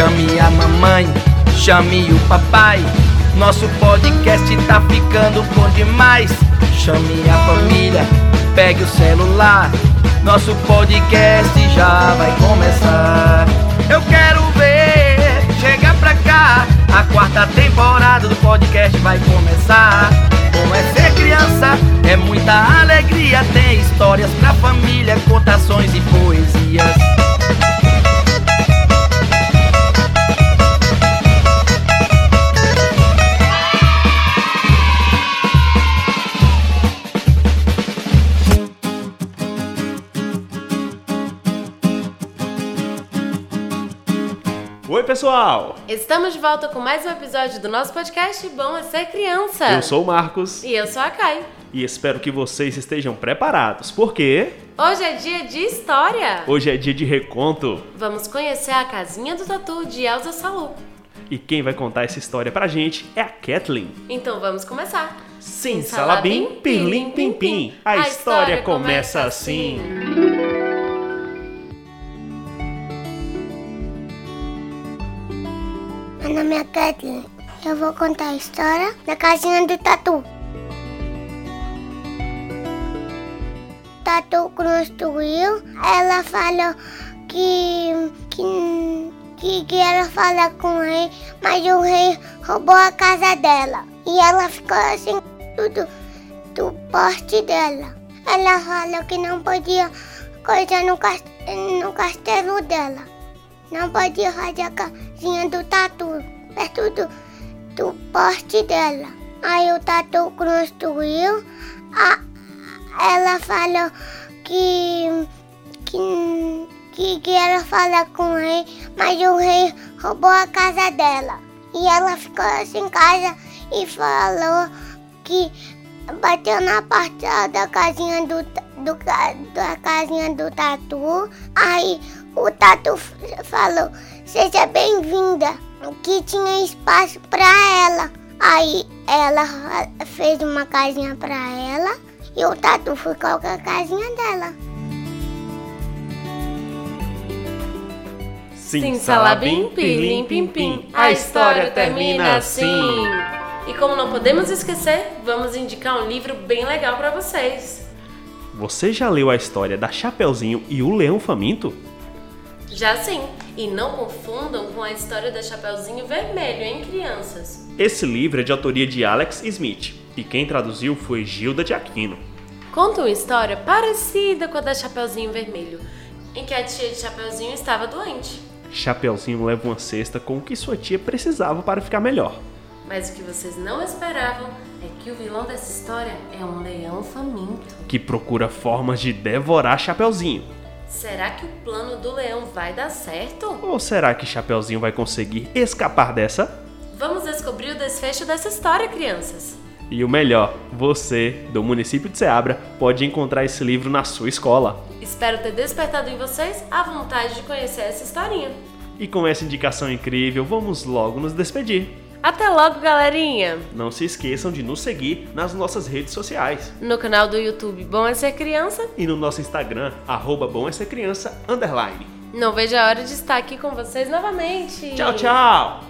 Chame a mamãe, chame o papai. Nosso podcast tá ficando bom demais. Chame a família, pegue o celular. Nosso podcast já vai começar. Eu quero ver, chega pra cá. A quarta temporada do podcast vai começar. Oi, pessoal! Estamos de volta com mais um episódio do nosso podcast Bom é Ser Criança. Eu sou o Marcos E eu sou a Kai. e espero que vocês estejam preparados, porque Hoje é dia de história. hoje é dia de reconto. Vamos conhecer a casinha do tatu de Elza Salu. E quem vai contar essa história pra gente é a Kathleen. Então vamos começar. Sim, salabim, pirlim, pim, pim. A história começa assim. Meu nome é Kathleen. Eu vou contar a história da casinha do Tatu. Tatu construiu, ela falou que, que, que, ela fala com o rei, mas o rei roubou a casa dela. E ela ficou assim, tudo do porte dela. Ela falou que não podia coisa no, cas- no castelo dela. Não podia fazer a casinha do tatu perto do, do poste dela. Aí o tatu construiu. A, ela falou que, que, que, ela fala com o rei, mas o rei roubou a casa dela. E ela ficou assim em casa e falou que bateu na porta da casinha do, do, da casinha do tatu. Aí o tatu f- falou, seja bem-vinda, que tinha espaço pra ela. Aí ela fa- fez uma casinha pra ela e o tatu ficou com a casinha dela. Sim, salabim, pirlim, pim, pim. A história termina assim. E como não podemos esquecer, vamos indicar um livro bem legal pra vocês. Você já leu a história da Chapeuzinho e o Leão Faminto? Já sim. E não confundam com a história da Chapeuzinho Vermelho, hein, crianças? Esse livro é de autoria de Alex Smith e quem traduziu foi Gilda de Aquino. Conta uma história parecida com a da Chapeuzinho Vermelho, em que a tia de Chapeuzinho estava doente. Chapeuzinho leva uma cesta com o que sua tia precisava para ficar melhor. Mas o que vocês não esperavam é que o vilão dessa história é um leão faminto. que procura formas de devorar Chapeuzinho. Será que o plano do leão vai dar certo? Ou será que Chapeuzinho vai conseguir escapar dessa? Vamos descobrir o desfecho dessa história, crianças. E o melhor, você, do município de Ceabra, pode encontrar esse livro na sua escola. Espero ter despertado em vocês a vontade de conhecer essa historinha. E com essa indicação incrível, vamos logo nos despedir. Até logo, galerinha! Não se esqueçam de nos seguir nas nossas redes sociais No canal do YouTube Bom é Ser Criança, e no nosso Instagram, arroba bom é ser criança, underline. não vejo a hora de estar aqui com vocês novamente. Tchau, tchau!